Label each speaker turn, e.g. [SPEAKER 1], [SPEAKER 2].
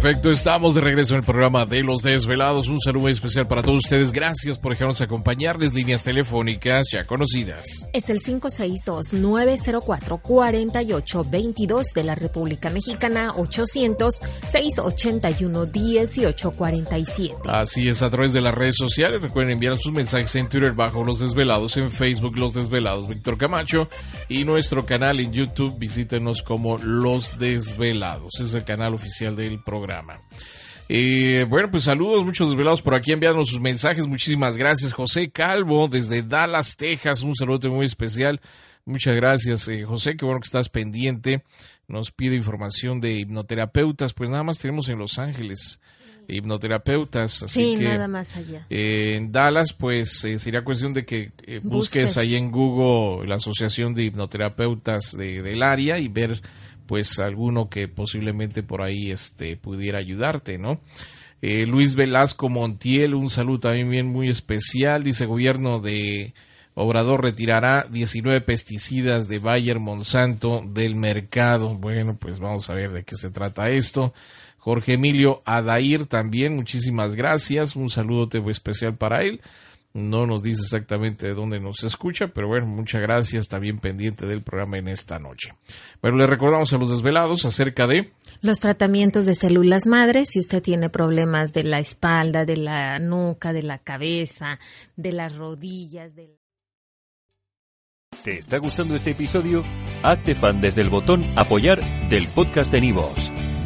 [SPEAKER 1] Perfecto, estamos de regreso en el programa de Los Desvelados. Un saludo muy especial para todos ustedes. Gracias por dejarnos acompañarles. Líneas telefónicas ya conocidas.
[SPEAKER 2] Es el 562-904-4822 de la República Mexicana, 800-681-1847.
[SPEAKER 1] Así es, a través de las redes sociales. Recuerden enviar sus mensajes en Twitter bajo Los Desvelados, en Facebook Los Desvelados Víctor Camacho y nuestro canal en YouTube. Visítenos como Los Desvelados. Es el canal oficial del programa. Eh, bueno, pues saludos, muchos desvelados por aquí enviando sus mensajes. Muchísimas gracias, José Calvo, desde Dallas, Texas. Un saludo muy especial. Muchas gracias, eh, José. Qué bueno que estás pendiente. Nos pide información de hipnoterapeutas. Pues nada más tenemos en Los Ángeles hipnoterapeutas. Así
[SPEAKER 2] sí,
[SPEAKER 1] que,
[SPEAKER 2] nada más allá.
[SPEAKER 1] Eh, en Dallas, pues sería cuestión de que busques, busques, ahí en Google la Asociación de Hipnoterapeutas de, del área y ver pues alguno que posiblemente por ahí este, pudiera ayudarte, ¿no? Eh, Luis Velasco Montiel, un saludo también bien muy especial, dice gobierno de Obrador retirará 19 pesticidas de Bayer Monsanto del mercado. Bueno, pues vamos a ver de qué se trata esto. Jorge Emilio Adair también, muchísimas gracias, un saludo especial para él. No nos dice exactamente de dónde nos escucha, pero bueno, muchas gracias también pendiente del programa en esta noche. Bueno, le recordamos a los desvelados acerca de
[SPEAKER 2] los tratamientos de células madres. Si usted tiene problemas de la espalda, de la nuca, de la cabeza, de las rodillas, de...
[SPEAKER 3] ¿Te está gustando este episodio? Hazte fan desde el botón apoyar del podcast de Nivos.